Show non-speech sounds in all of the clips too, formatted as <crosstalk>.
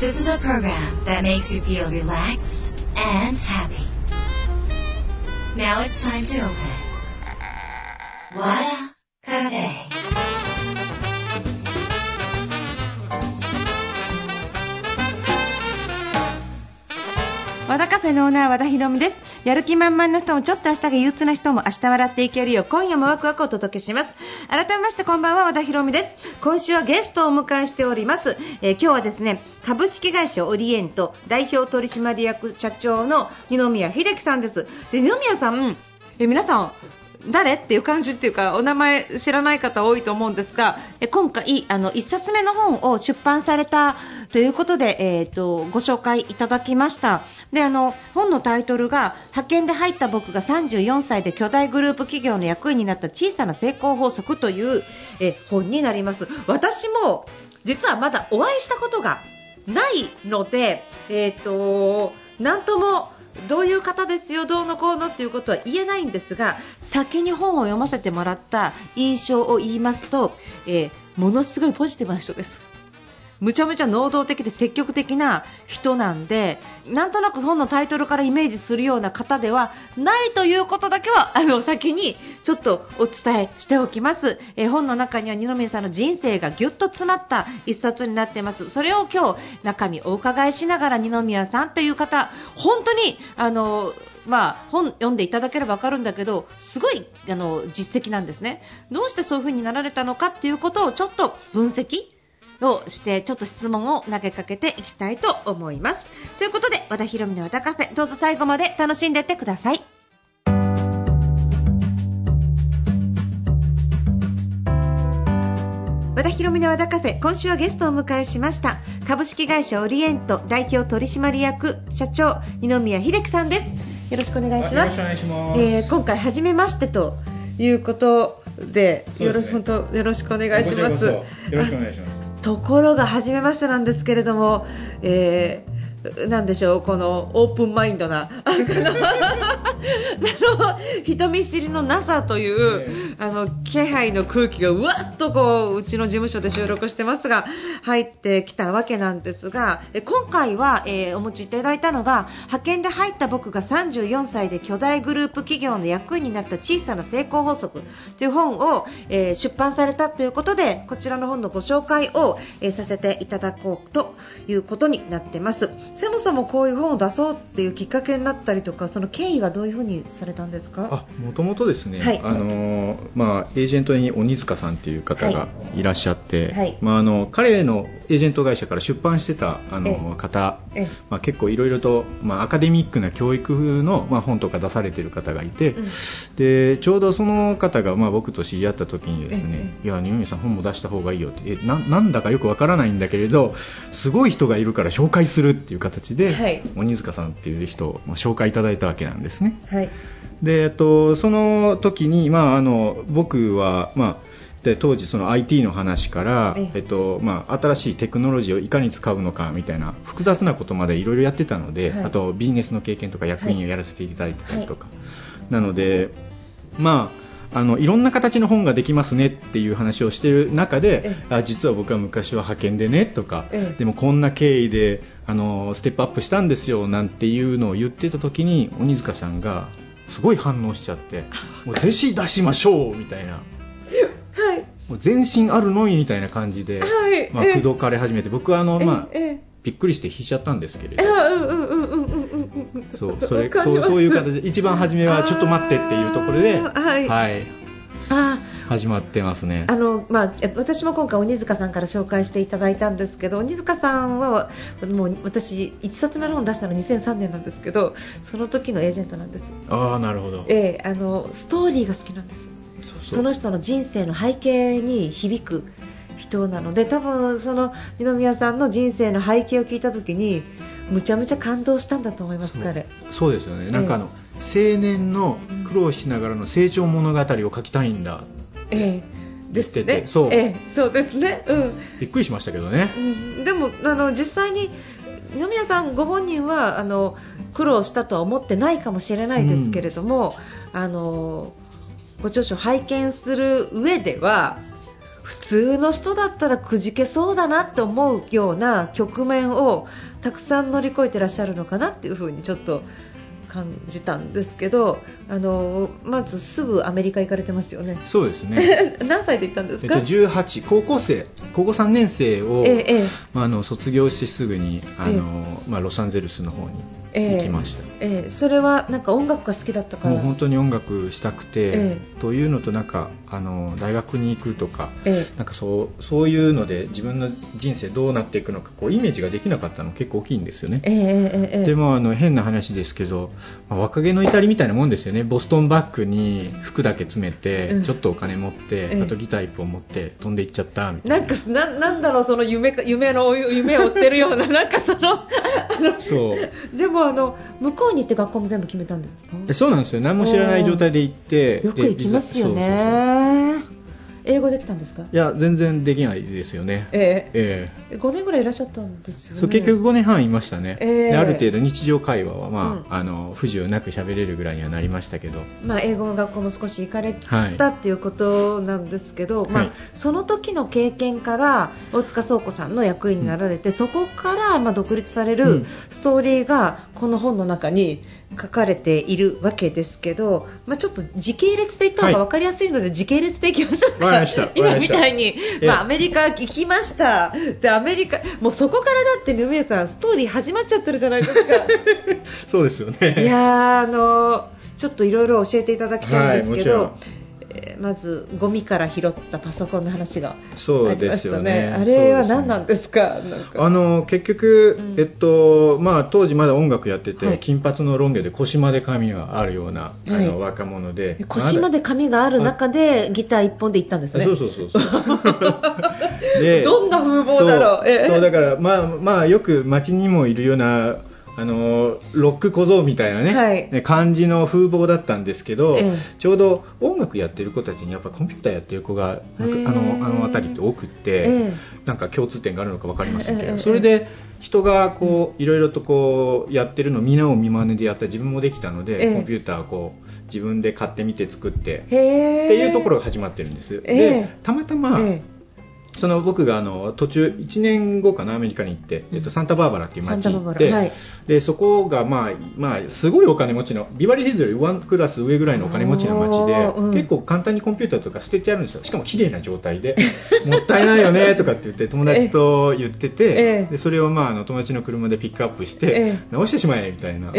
This is a program that makes you feel relaxed and happy. Now it's time to open. Wada Cafe. 和田カフェのオーナー和田博美です やる気満々な人もちょっと明日が憂鬱な人も明日笑っていけるよ。う今夜もワクワクお届けします。改めましてこんばんは和田博美です。今週はゲストをお迎えしております、えー今日はですね株式会社オリエント代表取締役社長の二宮秀樹さんです。で二宮さんえ皆さん誰？っていう感じっていうかお名前知らない方多いと思うんですが今回あの1冊目の本を出版されたということで、えー、とご紹介いただきました。であの本のタイトルが派遣で入った僕が34歳で巨大グループ企業の役員になった小さな成功法則という、え本になります。私も実はまだお会いしたことがないので、えー、となんともどういう方ですよ、どうのこうのっていうことは言えないんですが先に本を読ませてもらった印象を言いますと、えーものすごいポジティブな人です。むちゃむちゃ能動的で積極的な人なんでなんとなく本のタイトルからイメージするような方ではないということだけはあの先にちょっとお伝えしておきます、えー本の中には二宮さんの人生がぎゅっと詰まった一冊になってます。それを今日中身お伺いしながら二宮さんという方本当にあのまあ、本読んでいただければ分かるんだけどすごいあの実績なんですね。どうしてそういう風になられたのかっていうことをちょっと分析をしてちょっと質問を投げかけていきたいと思います。ということで和田博美の和田カフェどうぞ最後まで楽しんでいってください。和田博美の和田カフェ今週はゲストをお迎えしました株式会社オリエント代表取締役社長二宮秀樹さんです。よろしくお願いします。よろしくお願いします。えー今回初めましてということでよろし本当よろしくお願いします。よろしくお願いします。<laughs> ところが初めましてなんですけれども、えーなんでしょうこのオープンマインドな <laughs> 人見知りのなさという、あの気配の空気がうわっとこううちの事務所で収録してますが入ってきたわけなんですがえ今回は、えーお持ちいただいたのが派遣で入った僕が34歳で巨大グループ企業の役員になった小さな成功法則という本を、えー出版されたということでこちらの本のご紹介を、えーさせていただこうということになってますそもそもこういう本を出そうっていうきっかけになったりとかその経緯はどういうふうにされたんですか？あ、もともとですね、はい。あのーまあエージェントに鬼塚さんっていう方がい。らっしゃって、はい。まああの彼のエージェント会社から出版してたあの方、ええ。まあ結構いろいろとまあアカデミックな教育のまあ本とか出されてる方がいて、うん。でちょうどその方がまあ僕と知り合った時にですね、えいや二宮さん本も出した方がいいよって、えななんだかよくわからないんだけれど、すごい人がいるから紹介するっていう形で、はい。鬼塚さんっていう人をまあ紹介いただいたわけなんですね。はい。で、えっと、その時に、まあ、あの僕は、まあ、で当時その IT の話からええ、えっとまあ、新しいテクノロジーをいかに使うのかみたいな複雑なことまでいろいろやってたので、はい。あとビジネスの経験とか役員をやらせていただいてたりとか、なので、まあ、あのいろんな形の本ができますねっていう話をしている中でえあ実は僕は昔は派遣でねとか、ええ。でもこんな経緯であのステップアップしたんですよなんていうのを言ってた時に鬼塚さんがすごい反応しちゃってもう弟子出しましょうみたいな。はい。もう全身あるのみみたいな感じで、はい。まあ、ええ口説かれ始めて僕はあの、まあ、ええ。びっくりして引いちゃったんですけれえどうんうんうんそうそれそうそういう形で一番初めはちょっと待ってっていうところで、はい。はい、あ始まってますね。あのまあ、え私も今回鬼塚さんから紹介していただいたんですけど鬼塚さんはもう私1冊目の本出したの2003年なんですけどその時のエージェントなんです、ああなるほど。ええあのストーリーが好きなんです。その人の人生の背景に響く人なので多分その二宮さんの人生の背景を聞いた時にむちゃむちゃ感動したんだと思います彼。そうですよね、なんかあの青年の苦労しながらの成長物語を書きたいんだええ。ですね言ってて。そう。ええ。そうですね。うん。びっくりしましたけどね。うん。でもあの実際に二宮さんご本人はあの苦労したとは思ってないかもしれないですけれども、あのご著書を拝見する上では普通の人だったらくじけそうだなって思うような局面をたくさん乗り越えてらっしゃるのかなっていうふうにちょっと感じたんですけどあのまずすぐアメリカ行かれてますよね。そうですね。<laughs> 何歳で行ったんですえっとか18高校生。高校3年生を、ええええ。まあ、あの卒業してすぐにあの、まあ、ロサンゼルスの方にええ。行きました、ええ。それはなんか音楽が好きだったから？もう本当に音楽したくて、えというのとなんかあの大学に行くとかえなんかそうそういうので自分の人生どうなっていくのかこうイメージができなかったの結構大きいんですよね。ええええええ。でもあの変な話ですけど、まあ若気の至りみたいなもんですよねボストンバッグに服だけ詰めて、うん。ちょっとお金持って、ええあとギター一本持って飛んでいっちゃったみたいな。なんかななんだろうその夢か夢の夢を追ってるようななんかその <laughs> そう。でもあの向こうに行って学校も全部決めたんですか？えそうなんですよ。何も知らない状態で行ってよく行きますよね英語できたんですか？いや全然できないですよね。ええ。ええ。5年ぐらいいらっしゃったんですよね。そう結局5年半いましたね、ええ。である程度日常会話は、まあうん。あの不自由なく喋れるぐらいにはなりましたけど、まあ、英語の学校も少し行かれはい。たっていうことなんですけど、まあはい。その時の経験から大塚倉庫さんの役員になられて、そこからまあ独立されうるん。ストーリーがこの本の中に書かれているわけですけど、まあ、ちょっと時系列で言った方がはい。分かりやすいので、時系列でいきましょうか。わかりましたわかりま今みたいに、えまあ、アメリカ行きました。でアメリカもうそこからだってヌミエさんストーリー始まっちゃってるじゃないですか。<laughs> そうですよね。いやーあのちょっといろいろ教えていただきたいんですけど、はいえーまずゴミから拾ったパソコンの話がそうありましたですよね。ね。あれは何なんですか？なんか。あの結局、うん。えっとまあ、当時まだ音楽やってて、はい。金髪のロン毛で腰まで髪があるような、あはい。の若者で。腰まで髪がある中でギター一本で行ったんですね。そうそうそうそう。<laughs> でどんな風貌だろう。ええ。そうそうだから、まあまあ、よく街にもいるようなあのロック小僧みたいなね,、はい。ね感じの風貌だったんですけど、ええ。ちょうど音楽やってる子たちにやっぱコンピューターやってる子がなんかへえあのあの辺りって多くって、ええ。なんか共通点があるのか分かりませんけど、それで人がこういろいろとこうやってるのを皆を見真似でやったら自分もできたので、ええ。コンピューターをこう自分で買ってみて作って。っていうところが始まってるんです、ええ。でたまたま、えその僕があの途中1年後かなアメリカに行って、えっと、サンタバーバラっていう街に行って、はい。でそこが、まあまあ、すごいお金持ちのビバリーヒルズよりワンクラス上ぐらいのお金持ちの街で、うん。結構簡単にコンピューターとか捨ててあるんですよ。しかも綺麗な状態で <laughs> もったいないよねとかって言って友達と言ってて、ええ。でそれを、まあ、あの友達の車でピックアップして、ええ。直してしまえみたいな、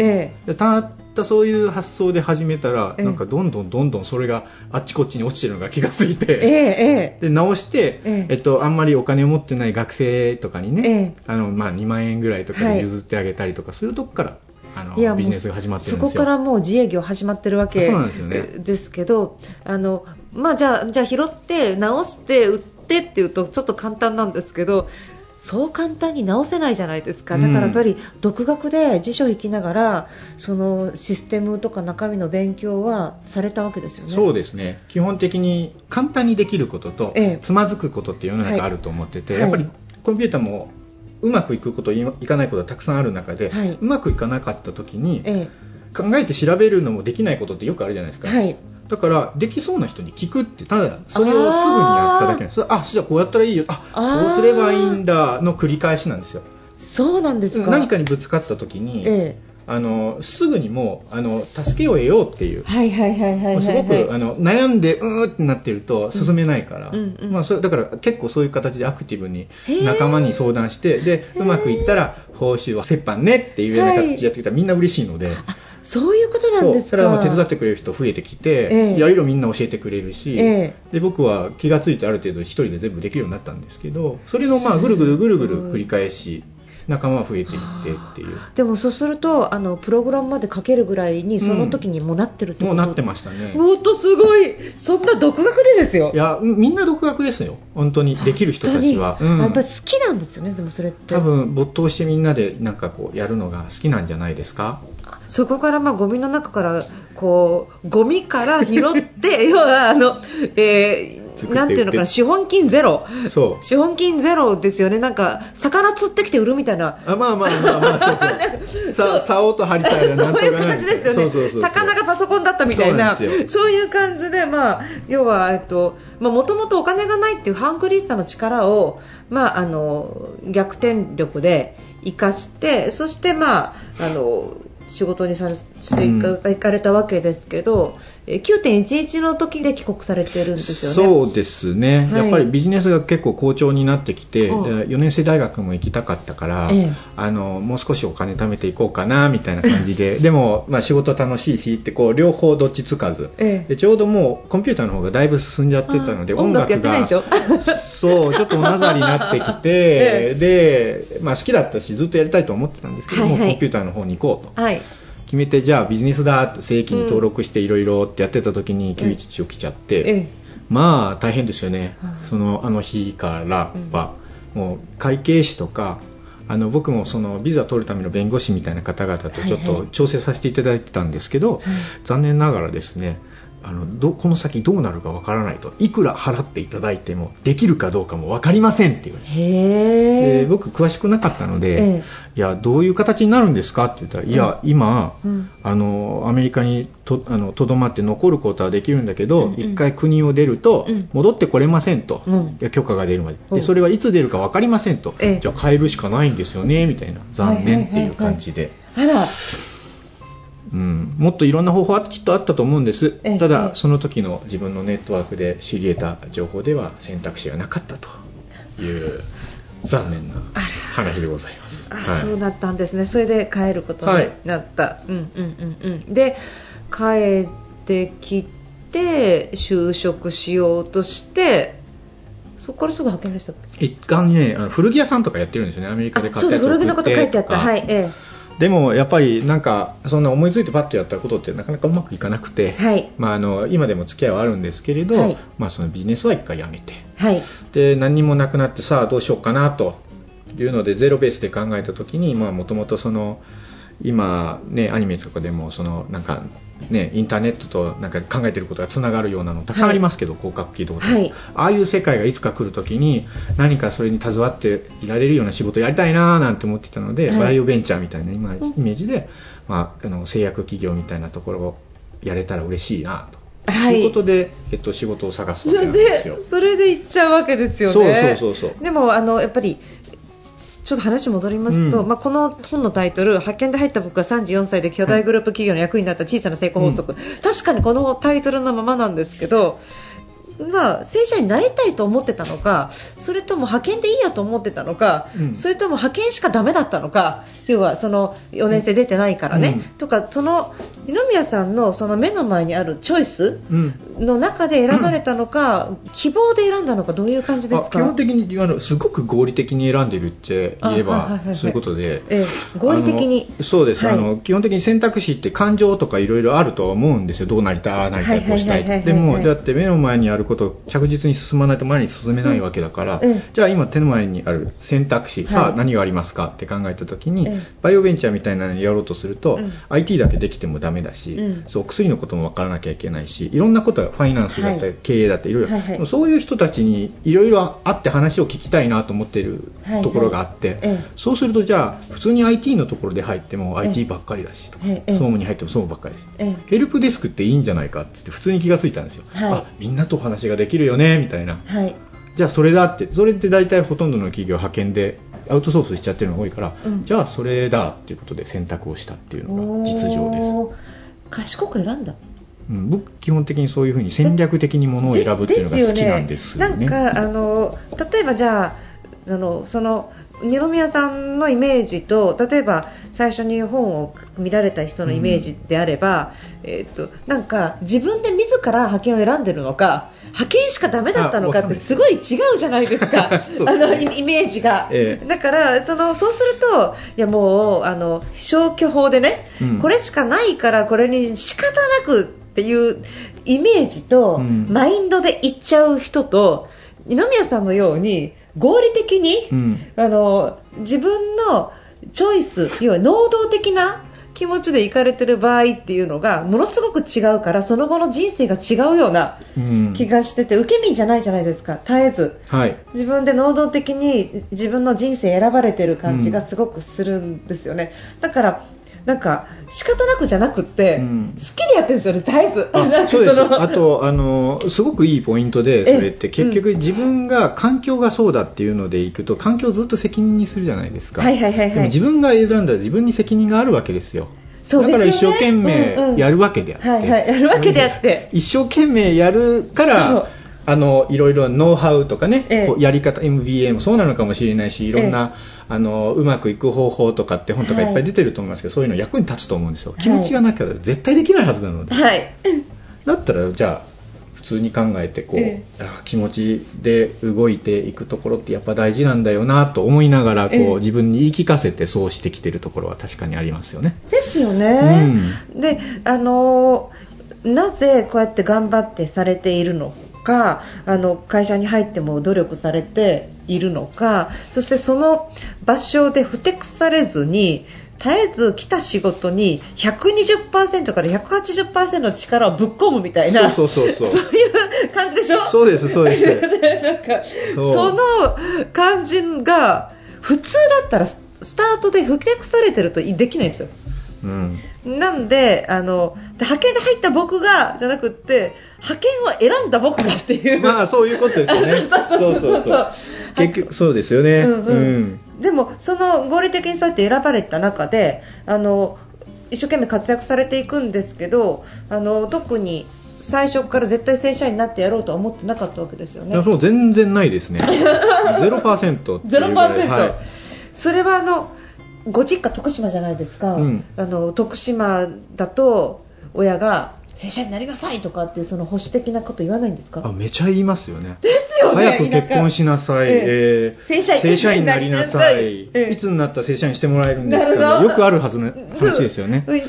たったそういう発想で始めたら、ええ。なんかどんどんどんどんそれがあっちこっちに落ちてるのが気がついて、で直して、ええ。えっと、あんまりお金を持ってない学生とかにね、えあのまあ、2万円ぐらいとかで譲ってあげたりとかするとこから、あのいやもうビジネスが始まってるんですよ。そこからもう自営業始まってるわけそうなんですよね。ですけどあの、まあ、じゃあじゃあ拾って直して売ってっていうとちょっと簡単なんですけどそう簡単に直せないじゃないですか。だからやっぱり独学で辞書を引きながらそのシステムとか中身の勉強はされたわけですよね。そうですね。基本的に簡単にできることと、ええ。つまずくことって世の中あると思ってて、はい。やっぱりコンピューターもうまくいくこといいかないことがたくさんある中で、はい。うまくいかなかった時にえ考えて調べるのもできないことってよくあるじゃないですか、えはいだからできそうな人に聞くってただそれをすぐにやっただけなんです。あじゃあこうやったらいいよ。あそうすればいいんだの繰り返しなんですよ。そうなんですか。何かにぶつかった時に、えあのすぐにもうあの助けを得ようっていう。えはいはいはいはいはい。すごくあの悩んでうーってなってると進めないから、うんうん。まあ、それだから結構そういう形でアクティブに仲間に相談してでうまくいったら報酬は折半ねっていうような形でやってきたらみんな嬉しいので。あそういうことなんですか。そう。それはもう手伝ってくれる人増えてきて、ええ。いろいろみんな教えてくれるし、え。で僕は気がついてある程度一人で全部できるようになったんですけどそれのまあぐるぐるぐるぐる繰り返し仲間が増えていってっていう。でもそうするとあのプログラムまで書けるぐらいにその時にもうなってるってこと、もうなってましたね。もっとすごい。そんな独学でですよ。いやみんな独学ですよ。本当に。できる人たちは、うん。やっぱり好きなんですよねでもそれって。多分没頭してみんなでなんかこうやるのが好きなんじゃないですか？そこからまあゴミの中からこうゴミから拾って <laughs> 要はあの、えー作なんていうのかな資本金ゼロ。そう。資本金ゼロですよね。なんか魚釣ってきて売るみたいな。あまあまあまあまあそうそう。<laughs> さ竿と針さえなんとかそうですよね。そうそう魚がパソコンだったみたいな。そうそういう感じで、まあ、要は、えっとまあ、もともとお金がないっていうハングリーさの力を、まあ、あの逆転力で生かしてそして、まあ、あの仕事にさしていか,、行かれたわけですけど、えー9.11の時で帰国されてるんですよね？そうですね、はい。やっぱりビジネスが結構好調になってきて、う。んで4年生大学も行きたかったから、ええ。あのもう少しお金貯めていこうかなみたいな感じで。<laughs> でも、まあ、仕事楽しいしってこう両方どっちつかず、ええ。でちょうどもうコンピューターの方がだいぶ進んじゃってたのであ音楽やってないでしょ？<laughs> そうちょっとおなざりになってきて、<laughs> えで、まあ、好きだったしずっとやりたいと思ってたんですけども、はいはい。コンピューターの方に行こうと。はい決めてじゃあビジネスだって正規に登録していろいろってやってた時に911起きちゃって、ええ。まあ大変ですよね、はいそのあの日からは、もう会計士とかあの僕もそのビザ取るための弁護士みたいな方々とちょっはいはい。と調整させていただいてたんですけど、残念ながらですねあのどこの先どうなるかわからないといくら払っていただいてもできるかどうかも分かりませんっていうへ僕詳しくなかったので、ええ。いやどういう形になるんですかって言ったら、いや今、うん。あのアメリカにとあのとどまって残ることはできるんだけど、うんうん。一回国を出ると、うん。戻ってこれませんと、うん。許可が出るまで。うん。でそれはいつ出るか分かりませんと、ええ。じゃあ変えるしかないんですよねみたいな。残念っていう感じで。あらうん、もっといろんな方法はきっとあったと思うんです、ええ。たええだその時の自分のネットワークで知り得た情報では選択肢がなかったという残念な話でございます。あ、はい。そうだったんですね。それで帰ることになった、うんうんうんうん。で帰ってきて就職しようとしてそこからすぐ派遣でしたっけ？一貫ね古着屋さんとかやってるんですよね。アメリカで買ったやつを古着のこと書いてあった。はいえでもやっぱりなんかそんな思いついてパッとやったことってなかなかうまくいかなくて、えはい。まあ、あの今でも付き合いはあるんですけれど、はい。まあ、そのビジネスは一回やめて。はい。で何にもなくなってさあどうしようかなというのでゼロベースで考えた時にもともとその今、ね、アニメとかでもそのなんか、ね、インターネットとなんか考えてることがつながるようなのたくさんありますけど、広角機動で、はい。ああいう世界がいつか来る時に何かそれに携わっていられるような仕事をやりたいななんて思ってたので、はい。バイオベンチャーみたいな今イメージで、まあ、あの製薬企業みたいなところをやれたら嬉しいなと。はい。いうことで、えっと、仕事を探すわけですよ。それで行っちゃうわけですよね。そうそうそうそう。でもあのやっぱりちょっと話戻りますと、うん。まあ、この本のタイトル派遣で入った僕は34歳で巨大グループ企業の役員になった小さな成功法則、確かにこのタイトルのままなんですけどまあ、正社員になりたいと思ってたのかそれとも派遣でいいやと思ってたのか、うん。それとも派遣しかダメだったのか要はその4年生出てないからね、うん。とかその二宮さんのその目の前にあるチョイスうん。の中で選ばれたのか、<clears throat> 希望で選んだのかどういう感じですか？あ基本的にあのすごく合理的に選んでるって言えばはいはいそういうことで。ええ合理的に。そうです、はい。あの基本的に選択肢って感情とかいろいろあるとは思うんですよ、どうなりたい、ああなりたい、こうしたいでも、だって目の前にあることを着実に進まないと前に進めないわけだから、うん。うんじゃあ今、手の前にある選択肢、さはい。あ何がありますか？って考えたときに、ええバイオベンチャーみたいなのをやろうとすると、うん。IT だけできてもダメだし、うん。そう薬のことも分からなきゃいけないし、いろんなことがファイナンスだったり、はい。経営だったり、いろいろ、はいはいそういう人たちにいろいろ会って話を聞きたいなと思っているはいはい。ところがあって、ええそうするとじゃあ普通に IT のところで入ってもええ IT ばっかりだしとか、ええ総務に入っても総務ばっかりだし、ええヘルプデスクっていいんじゃないかって普通に気がついたんですよ、はい。あみんなとお話ができるよねみたいな。はい。じゃあそれだってそれって大体ほとんどの企業派遣でアウトソースしちゃってるのが多いから、うん。じゃあそれだっていうことで選択をしたっていうのが実情です、賢く選んだ。うん、僕基本的にそういうふうに戦略的にものを選ぶっていうのが好きなんですよね。なんかあの例えばじゃああのその二宮さんのイメージと例えば最初に本を見られた人のイメージであれば、えーっとなんか自分で自ら派遣を選んでるのか派遣しかダメだったのかってすごい違うじゃないですか。<laughs> あのイイメージが、ええ。だからそのそうするといやもうあの消去法でね、うん。これしかないからこれに仕方なくっていうイメージと、うん。マインドでいっちゃう人と二宮さんのように合理的に、うん。あの自分のチョイス要は能動的な気持ちで行かれてる場合っていうのがものすごく違うからその後の人生が違うようなうん。気がしてて、受け身じゃないじゃないですか。絶えず。はい。自分で能動的に自分の人生選ばれてる感じがすごくするんですよね、だからなんか仕方なくじゃなくって、うん。好きでやってるんですよねあ <laughs> そうですあとあのすごくいいポイントでそれってええ結局自分が環境がそうだっていうのでいくと環境をずっと責任にするじゃないですか、はいはいはいはい。でも自分が選んだら自分に責任があるわけですよ。そうね。だから一生懸命やるわけであって、うんうんはいはい。やるわけであって。一生懸命やるからあのいろいろノウハウとかね、ええ。こうやり方 MBA もそうなのかもしれないしいろんな、あのうまくいく方法とかって本とかいっぱい出てると思いますけど、そういうの役に立つと思うんですよ。気持ちがなきゃ絶対できないはずなので、はい。だったらじゃあ普通に考えてこう、えあ気持ちで動いていくところってやっぱ大事なんだよなと思いながらこう、ええ。自分に言い聞かせてそうしてきてるところは確かにありますよね。ですよね、であのなぜこうやって頑張ってされているのかあの会社に入っても努力されているのかそしてその場所でふてくされずに絶えず来た仕事に120%から180%の力をぶっ込むみたいなそうそうそうそう。そういう感じでしょ？そうですそうです。で <laughs> なんかその感じが普通だったらススタートでふてくされてるとできないんですようん。なんであので派遣で入った僕がじゃなくって派遣を選んだ僕がっていう、まあそういうことですよね。<laughs> そうそうそう結局そうですよね。うんうん。うん。でもその合理的にそうやって選ばれた中であの一生懸命活躍されていくんですけどあの特に最初から絶対正社員になってやろうとは思ってなかったわけですよね。いやそう全然ないですね。<laughs> ゼロパーセントっていうぐらい。0%、はい。それはあのご実家徳島じゃないですか、うん。あの徳島だと親が正社員になりなさいとかってその保守的なこと言わないんですか？あめちゃ言いますよね。ですよね早く結婚しなさい、ええー。正社員正社員になりなさい、ええいつになったら正社員してもらえるんですかね。よくあるはずの話ですよね。うん。も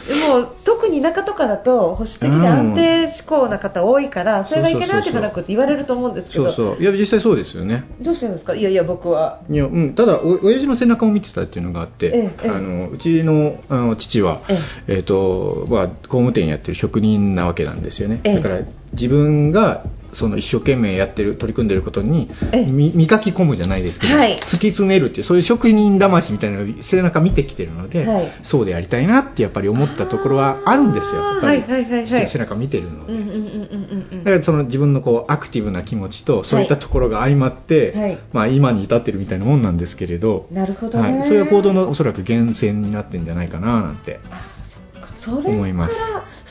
う特に田舎とかだと保守的で安定志向な方多いから、それがいけないわけじゃなくて言われると思うんですけど。そうそういや実際そうですよね。どうしてるんですか？いやいや僕は。いや、うん、ただお親父の背中を見てたっていうのがあって、ええええ。あのうちのあの父は、ええ。ーとまあ、工務店やってる職人なわけなんですよね、ええ。だから自分がその一生懸命やってる取り組んでることに磨き込むじゃないですけど、はい。突き詰めるっていうそういう職人魂みたいなのを背中見てきてるので、はい。そうでやりたいなってやっぱり思ったところはあるんですよ。やっぱり、はいはい背中見てるので。だからその自分のこうアクティブな気持ちとそういったところが相まって、はい。まあ、今に至ってるみたいなもんなんですけれど、なるほどね、はい、そういう行動のおそらく源泉になってるんじゃないかななんてあそっか。それから思います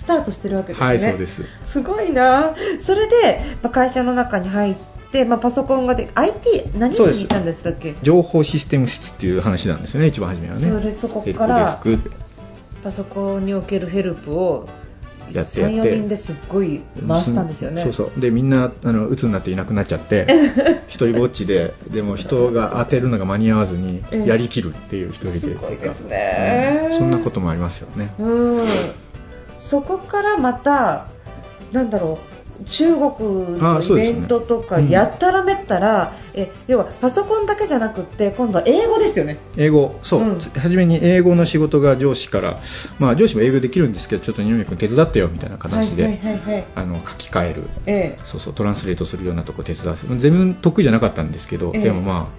スタートしてるわけですね。はいそうです。すごいな。それで、まあ、会社の中に入って、まあ、パソコンがで IT 何にいたんでしたっけ？情報システム室っていう話なんですよね一番初めはね。それそこからパソコンにおけるヘルプをやってやって。34人ですっごい回したんですよね。そうそう。でみんなあの鬱になっていなくなっちゃって <laughs> 一人ぼっちででも人が当てるのが間に合わずにええ。やりきるっていう一人ですごいですね。うん。そんなこともありますよね。うんそこからまたなんだろう中国のイベントとかうんやったらめったら、え要はパソコンだけじゃなくって今度は英語ですよね。英語。そう、うん。初めに英語の仕事が上司から、まあ、上司も英語できるんですけどちょっと二宮君手伝ってよみたいな形で、あの書き換える。えそうそうトランスレートするようなとこ手伝わせ全然得意じゃなかったんですけど、ええ。でもま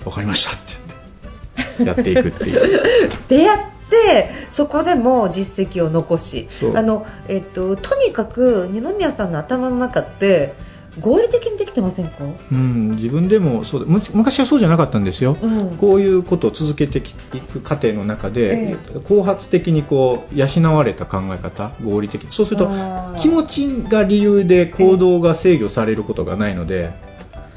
あ分かりましたって言ってやっていくっていう。えでやってそこでも実績を残しあの、えっと、とにかく二宮さんの頭の中って合理的にできてませんか、うん自分でもそうむ昔はそうじゃなかったんですよ、うん。こういうことを続けていく過程の中で、え後発的にこう養われた考え方合理的そうすると気持ちが理由で行動が制御されることがないので、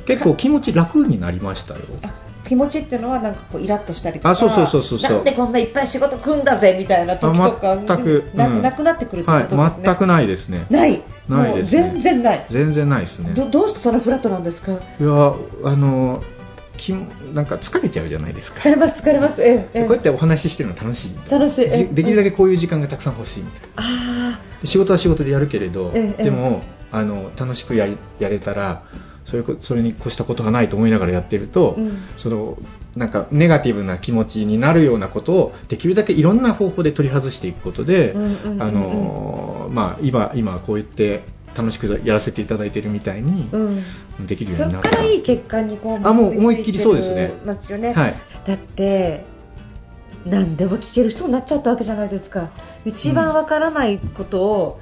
結構気持ち楽になりましたよ。あ気持ちっていうのはなんかこうイラッとしたりとかあそうそうそうそう。そうなんでこんないっぱい仕事組んだぜみたいな時とかあ全くなうん。なくなってくるってこはいとですね、全くないですね。ない。ないですね。全然ない。全然ないですね。どどうしてそのフラットなんですか？いやあのきなんか疲れちゃうじゃないですか。疲れます疲れます。ええええ。こうやってお話ししてるの楽しい楽しい。えできるだけこういう時間がたくさん欲しいみたいな。あで仕事は仕事でやるけれど、ええ。でもあの楽しくやりやれたらそれこそれに越したことがないと思いながらやってると、うん。そのなんかネガティブな気持ちになるようなことをできるだけいろんな方法で取り外していくことで、今今こう言って楽しくやらせていただいているみたいにうん。できるよそうっになった。からいい結果にこうあもう結びついて思いっきりそうですね。ますよね、はい。だって何でも聞ける人になっちゃったわけじゃないですか。一番わからないことを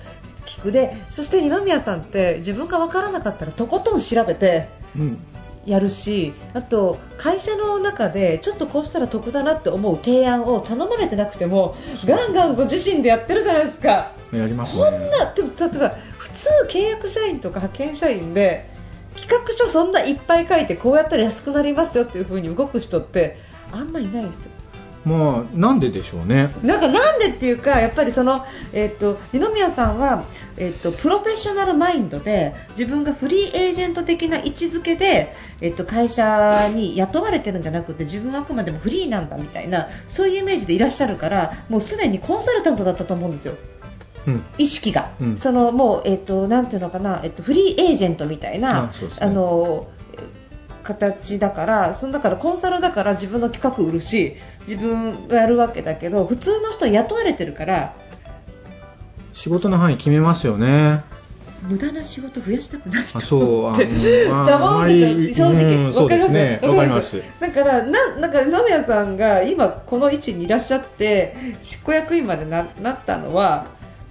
聞くで、そして二宮さんって自分がわからなかったらとことん調べてうんやるしあと会社の中でちょっとこうしたら得だなって思う提案を頼まれてなくてもガンガンご自身でやってるじゃないですか。やりますこんね。なでも例えば普通契約社員とか派遣社員で企画書そんないっぱい書いてこうやったら安くなりますよっていう風に動く人ってあんまいないですよ。まあなんででしょうね。なんかなんでっていうかやっぱりそのえっ、と二宮さんはえっ、とプロフェッショナルマインドで自分がフリーエージェント的な位置づけでえっ、と会社に雇われてるんじゃなくて自分はあくまでもフリーなんだみたいなそういうイメージでいらっしゃるからもうすでにコンサルタントだったと思うんですよ。うん意識が、うんそのもうえっ、となんていうのかなえっ、とフリーエージェントみたいなあねのえ形だからそのだからコンサルだから自分の企画売るし自分がやるわけだけど普通の人は雇われてるから仕事の範囲決めますよね。無駄な仕事増やしたくないあそうあってうんですよ正直、うんそうですね。わわかります。だからななんか二宮さんが今この位置にいらっしゃって執行役員までななったのは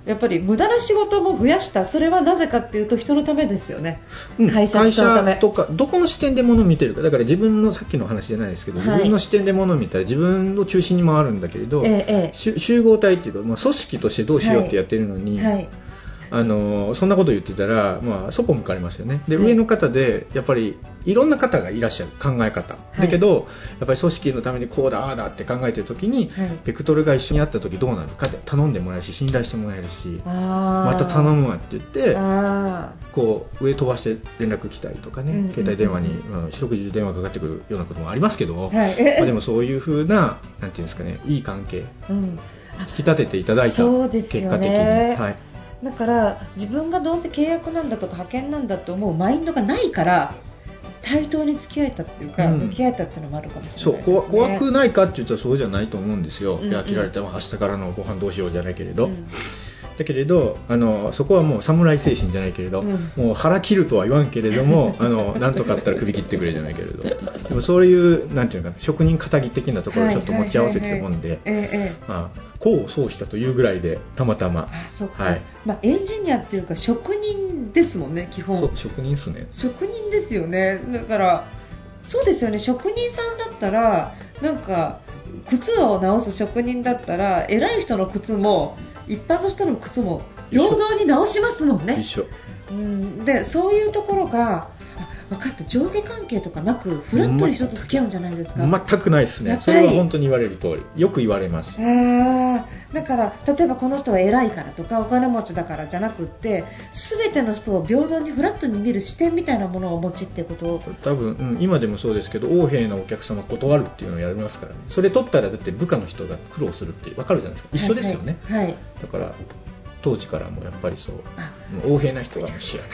やっぱり無駄な仕事も増やした。それはなぜかっていうと人のためですよね、うん。会社とかどこの視点で物を見てるか。だから自分のさっきの話じゃないですけど、はい。自分の視点で物を見たら自分の中心に回るんだけれど、ええ集合体っていうか、まあ、組織としてどうしようってやってるのに、えはいあのそんなこと言ってたら、まあ、そこ向かれますよね。で、はい。上の方でやっぱりいろんな方がいらっしゃる考え方、い。だけどやっぱり組織のためにこうだああだって考えてる時に、はい。ベクトルが一緒にあった時どうなるかって頼んでもらえるし信頼してもらえるしまた頼むわって言ってあこう上飛ばして連絡来たりとかね、うんうんうん。携帯電話に、まあ、四六時中電話かかってくるようなこともありますけど、ーはい。まあ、でもそういう風ななんていうんですかねいい関係うん。引き立てていただいたそうですよ結果的に、ねはい、だから自分がどうせ契約なんだとか派遣なんだと思うマインドがないから対等に付き合えたっていうか、うん。向き合えたっていうのもあるかもしれそうないですね。怖怖くないかって言ったらそうじゃないと思うんですよ、うんうん。切られても明日からのご飯どうしようじゃないけれど、うんだけれどあのそこはもう侍精神じゃないけれど、うん。もう腹切るとは言わんけれども <laughs> あのなんとかあったら首切ってくれじゃないけれど。でもそういうなんていうのかな職人肩着的なところをちょっと持ち合わせてるもんで、功を奏したというぐらいでたまたま。まあ、エンジニアっていうか職人ですもんね基本。そう職人っすね。職人ですよね。だからそうですよね。職人さんだったらなんか靴を直す職人だったら偉い人の靴も一般の人の靴も平等に直しますもんね。うん。でそういうところがあ分かった。上下関係とかなくフラットに人と付き合うんじゃないですか、全くないですね。それは本当に言われる通り。よく言われます。だから例えばこの人は偉いからとかお金持ちだからじゃなくって全ての人を平等にフラットに見る視点みたいなものをお持ちってこと？を多分、うん今でもそうですけど横柄なお客様断るっていうのをやりますからね。それ取ったらだって部下の人が苦労するって分かるじゃないですか。一緒ですよね、はい、はい。だから当時からもやっぱりそう。横柄な人は知らない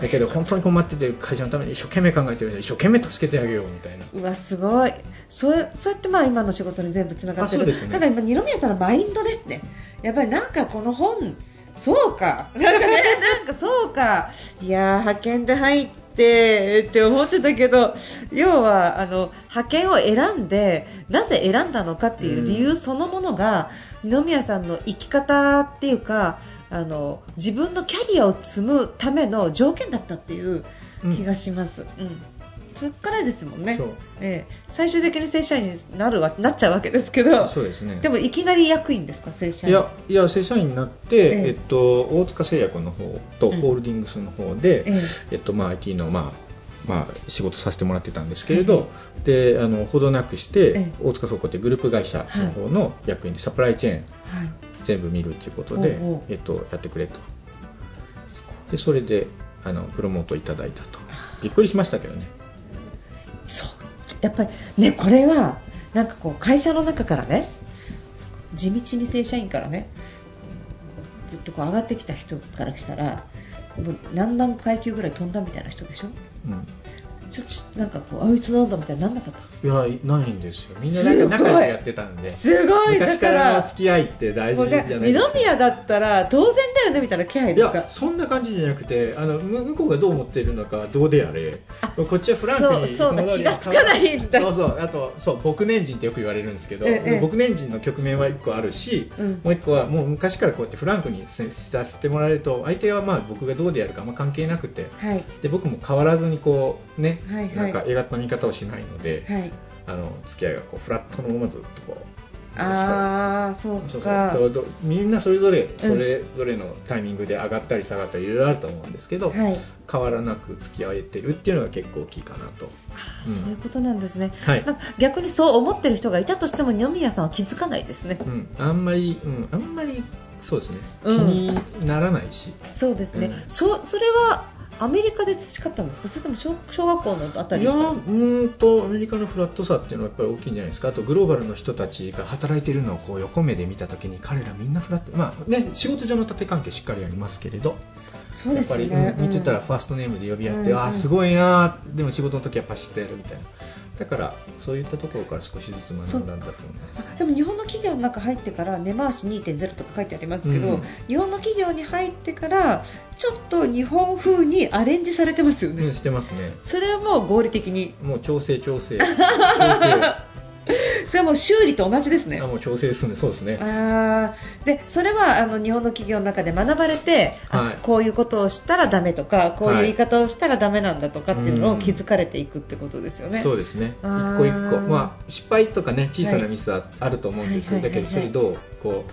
だけど本当に困ってて会社のために一生懸命考えてる人一生懸命助けてあげようみたいな。うわすごい。そうそうやってまあ今の仕事に全部つながってる。ね。だから今二宮さんのマインドですね。やっぱりなんかこの本そうか。なんかねなんかそうか。いやー派遣で入ってって思ってたけど要はあの派遣を選んでなぜ選んだのかっていう理由そのものが、二宮さんの生き方っていうかあの自分のキャリアを積むための条件だったっていう気がします。うんそっからですもんね。ええ、最終的に正社員になるわなっちゃうわけですけど。そうですね。でもいきなり役員ですか正社員。いやいや正社員になって、ええ。えっと、大塚製薬の方とうん。ホールディングスの方で、ええ。っとまあ、IT の、まあまあ、仕事させてもらってたんですけれど、であのほどなくして、ええ。大塚倉庫ってグループ会社の方の役員でサプライチェーンはい。全部見るということで、えっと、やってくれと。でそれであのプロモートいただいたと。びっくりしましたけどねそう。やっぱりねこれはなんかこう会社の中からね地道に正社員からねずっとこう上がってきた人からしたらもう何段階級ぐらい飛んだみたいな人でしょ？うん。ちょっとなんかこうあいつなんだみたいになんなかった？いやないんですよ。みんなすごい。仲仲良くやってたんで。すごい。昔かだかららの付き合いって大事じゃないですか。二宮だったら当然だよねみたいな気配いですか？やそんな感じじゃなくてあの向向こうがどう思っているのかどうであれ。こっちはフランクにそうそうだ。いつも通り気がつかないんだ。そうそうあとそう僕年人ってよく言われるんですけど、ええ僕年人の局面は1個あるし、うん。もう1個はもう昔からこうやってフランクにさせてもらえると相手はまあ僕がどうであるかあんま関係なくてはい。で僕も変わらずにこうね、はいはい。なんか映画の見方をしないので、はい。あの付き合いがこうフラットのままずっとこうああそうか。みんなそれぞれそれぞれのタイミングで上がったり下がったりいろいろあると思うんですけど、はい。変わらなく付き合えてるっていうのが結構大きいかなと、あーそういうことなんですね、はい。逆にそう思ってる人がいたとしても二宮さんは気づかないですね。うん、あんまり、うん、あんまりそうですね。気うん。にならないし、そうですね、うん。そそれはアメリカで培ったんですか？それとも小小学校のあたりいやうーんとアメリカのフラットさっていうのはやっぱり大きいんじゃないですか？あとグローバルの人たちが働いているのをこう横目で見た時に彼らみんなフラット。まあね仕事上の縦関係しっかりありますけれど。そうですやっぱり、ねうん見てたらうんファーストネームで呼び合って、うん。うんああすごいなー。でも仕事の時はパシッとやるみたいなだからそういったところから少しずつ学んだんだと思います。あでも日本の企業の中入ってから根回し2.0とか書いてありますけど、うん。日本の企業に入ってからちょっと日本風にアレンジされてますよね、うんしてますね。それはもう合理的に。もう調整調整。調整 <laughs> <laughs> それはもう修理と同じですね。あもう調整ですねそうですね。あー。でそれはあの日本の企業の中で学ばれて、あはい。こういうことをしたらダメとかこういうはい言い方をしたらダメなんだとかっていうのうん。を気づかれていくってことですよね。そうですね。一個一個。まあ失敗とかね小さなミスはあると思うんですよ、はいだけどそれどうこう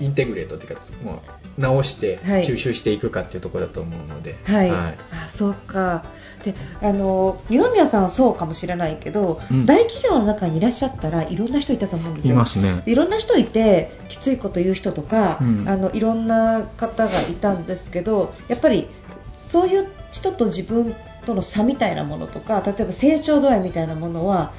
インテグレートっていうかもう直してはい。吸収していくかっていうところだと思うので、はい、はい。あそうか。であの二宮さんはそうかもしれないけど、うん。大企業の中にいらっしゃったらいろんな人いたと思うんですよ。いますね。いろんな人いてきついこと言う人とか、うん。あのいろんな方がいたんですけどやっぱりそういう人と自分との差みたいなものとか例えば成長度合いみたいなものは、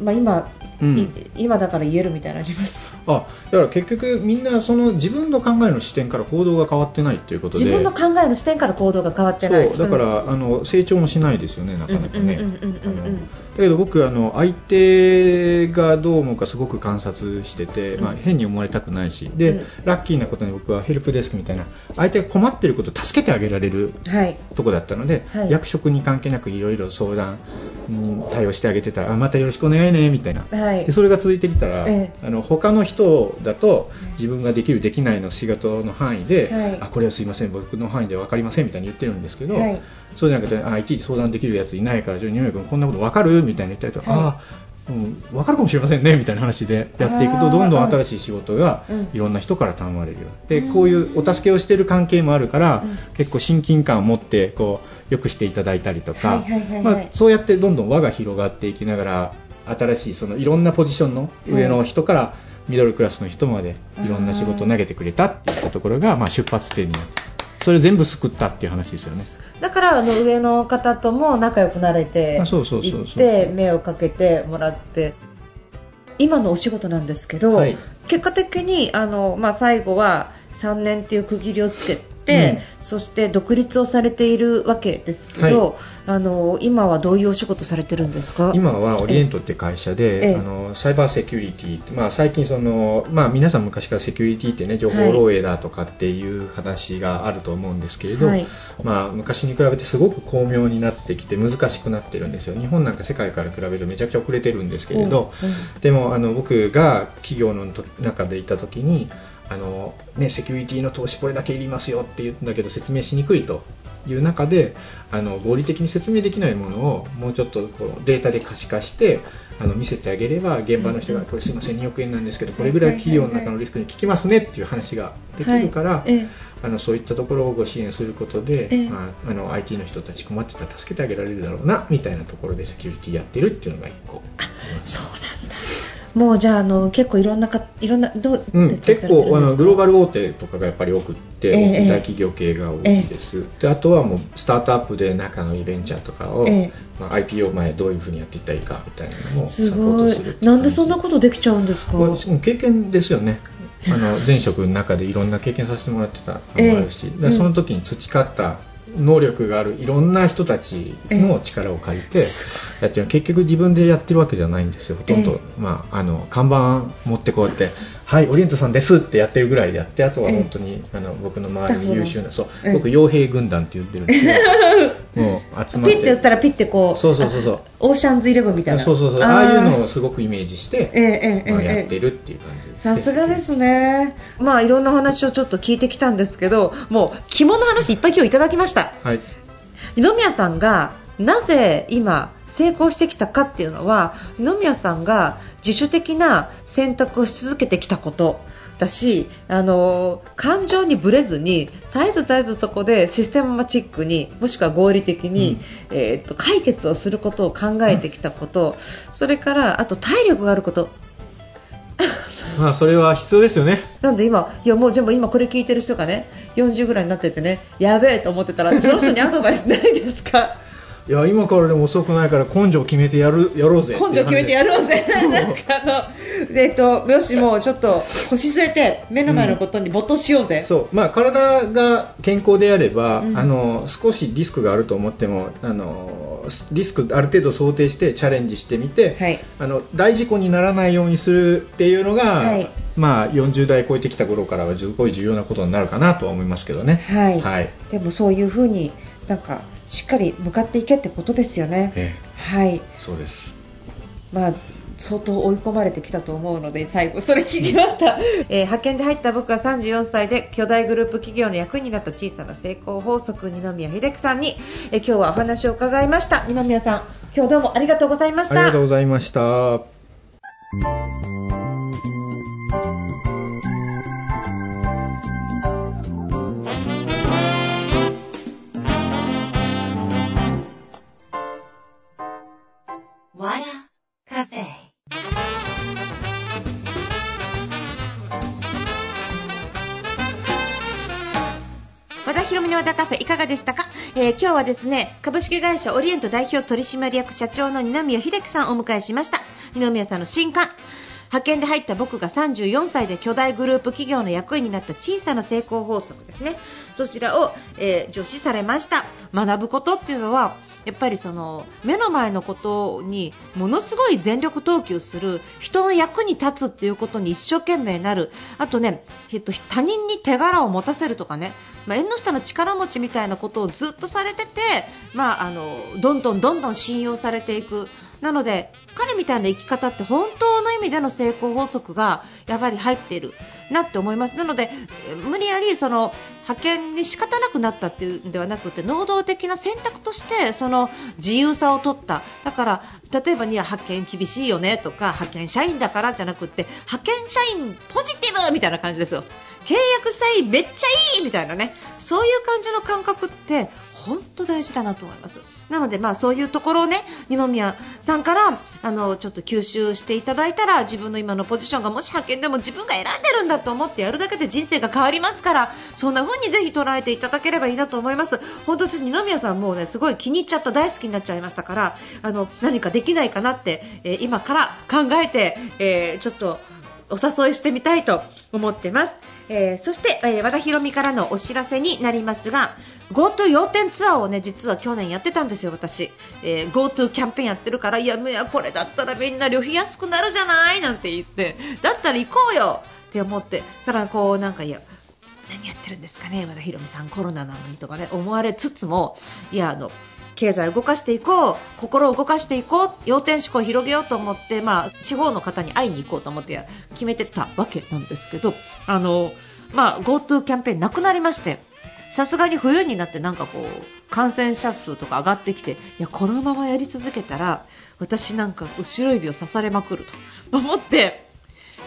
まあ、今、うん。い今だから言えるみたいなのあります？あだから結局みんなその自分の考えの視点から行動が変わってないということで。自分の考えの視点から行動が変わってないそうだから、あの成長もしないですよねなかなかね。だけど僕あの相手がどう思うかすごく観察してて、まあ、うん変に思われたくないし。で、うん。ラッキーなことに僕はヘルプデスクみたいな相手が困っていることを助けてあげられるはい。とこだったので、はい。役職に関係なくいろいろ相談に対応してあげてたらあまたよろしくお願いねみたいな。はいでそれが続いてきたら、えあの他の人だと自分ができるできないの仕事の範囲で、はい。あこれはすいません僕の範囲で分かりませんみたいに言ってるんですけど、はい。そうじゃなくてあ IT で相談できるやついないからじゃあ二宮君こんなこと分かる？みたいに言ったりと、はい。あうん、分かるかもしれませんねみたいな話でやっていくとどんどん新しい仕事がうん。いろんな人から頼まれるよ。でうん。こういうお助けをしている関係もあるから、うん。結構親近感を持ってこうよくしていただいたりとか、まあ、そうやってどんどん輪が広がっていきながら新しいそのいろんなポジションの上の人からミドルクラスの人までいろんな仕事を投げてくれたっていったところがまあ出発点になってそれを全部救ったっていう話ですよね。だからあの上の方とも仲良くなれて行って目をかけてもらって。今のお仕事なんですけど、はい。結果的にあの、まあ、最後は3年っていう区切りをつけて、うん。そして独立をされているわけですけど、あの今はどういうお仕事されてるんですか？今はオリエントって会社えでえあのサイバーセキュリティって、まあ、最近その、まあ、皆さん昔からセキュリティってね情報漏洩だとかっていう話があると思うんですけれど、はい。まあ、昔に比べてすごく巧妙になってきて難しくなってるんですよ。日本なんか世界から比べるとめちゃくちゃ遅れてるんですけれど、うん。うん。でもあの僕が企業のと中でいた時にあの、ね、セキュリティの投資これだけいりますよって言うんだけど説明しにくいという中であの合理的に説明できないものをもうちょっとこうデータで可視化してあの見せてあげれば現場の人がこれすいません2億円なんですけどこれぐらい企業の中のリスクに効きますねっていう話ができるから、あのそういったところをご支援することで、ええ。まあ、あの IT の人たち困ってたら助けてあげられるだろうなみたいなところでセキュリティやってるっていうのが一個。そうなんだ。もうじゃああの結構いろんなかいろんなどううん、結構あのグローバルル大手とかがやっぱり多くって、ええ大企業系が多いです、であとはもうスタートアップで中のイベンチャーとかを、ええ。まあ、IPO 前どういうふうにやっていったらいいかみたいなのもサすポートするっていうなんでそんな感ことできちゃうんですか？経験ですよねあの前職の中でいろんな経験させてもらってたのもあるし、ええ。だからその時に培った能力があるいろんな人たちの力を借りてやってる。結局自分でやってるわけじゃないんですよほとんど、まあ、あの看板持ってこうやって「はいオリエントさんです」ってやってるぐらいでやってあとは本当に、あの僕の周りに優秀なそう。僕傭兵軍団って言ってるんですけど <laughs> もう集まって。ピッて打ったらピッてこうそうそうそうそう。オーシャンズイレブンみたいな。そうそうそう。ああいうのをすごくイメージして、ええええまあ、ええ。やってるっていう感じです。さすがですね、まあいろんな話をちょっと聞いてきたんですけど、もう着物の話いっぱい今日いただきました。はい。二宮さんがなぜ今成功してきたかっていうのは二宮さんが自主的な選択をし続けてきたことだしあの感情にぶれずに絶えず絶えずそこでシステマチックにもしくは合理的に、えー、と解決をすることを考えてきたことそれからあと体力があること。まあそれは必要ですよね。なんで今、いやもうでも今これ聞いてる人がね40ぐらいになっててねやべえと思ってたらその人にアドバイスないですか？いや今からでも遅くないから根性決めてやるやろうぜ根性決めてやろうぜ、なんかあの、えっと、よし、もうちょっと腰据えて目の前のことに没頭しようぜ、そう。まあ、体が健康であれば、うん。あの少しリスクがあると思ってもあのリスクある程度想定してチャレンジしてみて、はい。あの大事故にならないようにするっていうのが、はい。まあ、40代超えてきた頃からはすごい重要なことになるかなとは思いますけどね。はい。はい。でもそういうふうになんかしっかり向かっていけってことですよね。えはい。えそうです。まあ相当追い込まれてきたと思うので最後それ聞きました、<laughs> えー派遣で入った僕は34歳で巨大グループ企業の役員になった小さな成功法則二宮秀樹さんに、えー今日はお話を伺いました。二宮さん今日どうもありがとうございました。ありがとうございました。今日はですね株式会社オリエント代表取締役社長の二宮秀樹さんをお迎えしました。二宮さんの新刊。派遣で入った僕が34歳で巨大グループ企業の役員になった小さな成功法則ですね。そちらを、えー、助詞されました。学ぶことっていうのはやっぱりその目の前のことにものすごい全力投球する人の役に立つっていうことに一生懸命なる。あとね、えっと、他人に手柄を持たせるとかね、まあ、縁の下の力持ちみたいなことをずっとされてて、まあ、あのどんどんどんどん信用されていく。なので彼みたいな生き方って本当の意味での成功法則がやっぱり入っているなって思います。なので無理やりその派遣に仕方なくなったっていうんではなくて能動的な選択としてその自由さを取った。だから例えばには派遣厳しいよねとか派遣社員だからじゃなくて派遣社員ポジティブみたいな感じですよ。契約社員めっちゃいいみたいなね。そういう感じの感覚って本当大事だなと思います。なので、まあ、そういうところをね、二宮さんから、あの、ちょっと吸収していただいたら、自分の今のポジションがもし派遣でも自分が選んでるんだと思ってやるだけで人生が変わりますから、そんな風にぜひ捉えていただければいいなと思います。本当私、二宮さんもうね、すごい気に入っちゃった、大好きになっちゃいましたから、あの、何かできないかなって、えー今から考えて、えーちょっと、お誘いしてみたいと思ってます。えーそして、えー和田博美からのお知らせになりますが、GoTo 要点ツアーをね、実は去年やってたんですよ、私。えー GoTo キャンペーンやってるから、いや、いやこれだったらみんな旅費安くなるじゃないなんて言って、だったら行こうよって思って、さらにこう、なんか、いや、何やってるんですかね、和田博美さん、コロナなのにとかね、思われつつも、いや、あの、経済を動かしていこう、心を動かしていこう、要点思考を広げようと思って、まあ、地方の方に会いに行こうと思って決めてたわけなんですけど、あの、まあ、GoTo キャンペーンなくなりまして、さすがに冬になってなんかこう、感染者数とか上がってきて、いや、このままやり続けたら、私なんか後ろ指を刺されまくると思って、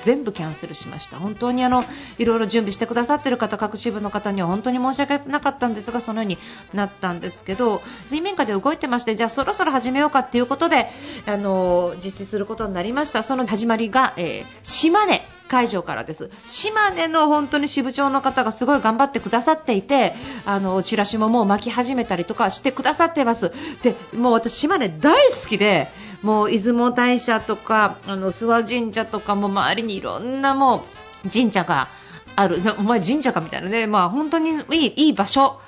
全部キャンセルしました。本当にあのいろいろ準備してくださっている方各支部の方には本当に申し訳なかったんですがそのようになったんですけど水面下で動いてましてじゃあそろそろ始めようかっていうことであの実施することになりました。その始まりが、えー島根会場からです。島根の本当に支部長の方がすごい頑張ってくださっていてあのチラシももう巻き始めたりとかしてくださってます。でもう私島根大好きでもう出雲大社とかあの諏訪神社とかも周りにいろんなもう神社がある。<laughs> お前神社かみたいなね。まあ本当にいいいい場所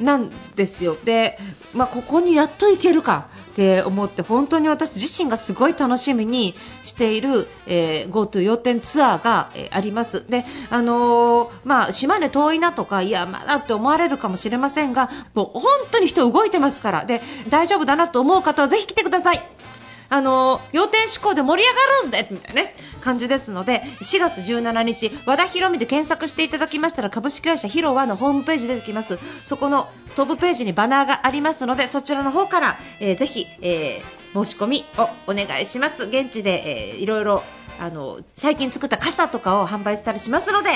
なんですよ。で、まあ、ここにやっと行けるかって思って本当に私自身がすごい楽しみにしている、えー、GoTo 要点ツアーが、えー、あります。で、あのー、まあ、島根遠いなとかいやまだって思われるかもしれませんがもう本当に人動いてますから。で大丈夫だなと思う方はぜひ来てください。あの要点思考で盛り上がるぜみたいなね。感じですので4月17日和田博美で検索していただきましたら株式会社ヒロワのホームページ出てきます。そこのトップページにバナーがありますのでそちらの方から、えー、ぜひ、えー、申し込みをお願いします。現地で、えー、いろいろあの最近作った傘とかを販売したりしますので、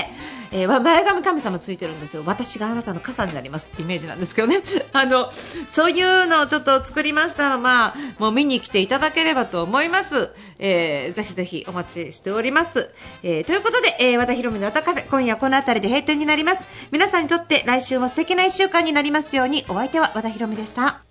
えー、前髪神様ついてるんですよ。私があなたの傘になりますってイメージなんですけどね。<laughs> あのそういうのをちょっと作りましたら、まあ、もう見に来ていただければと思います、えー、ぜひぜひお待ちしております、えー、ということで、えー、和田博美の歌カフェ今夜この辺りで閉店になります。皆さんにとって来週も素敵な一週間になりますようにお相手は和田博美でした。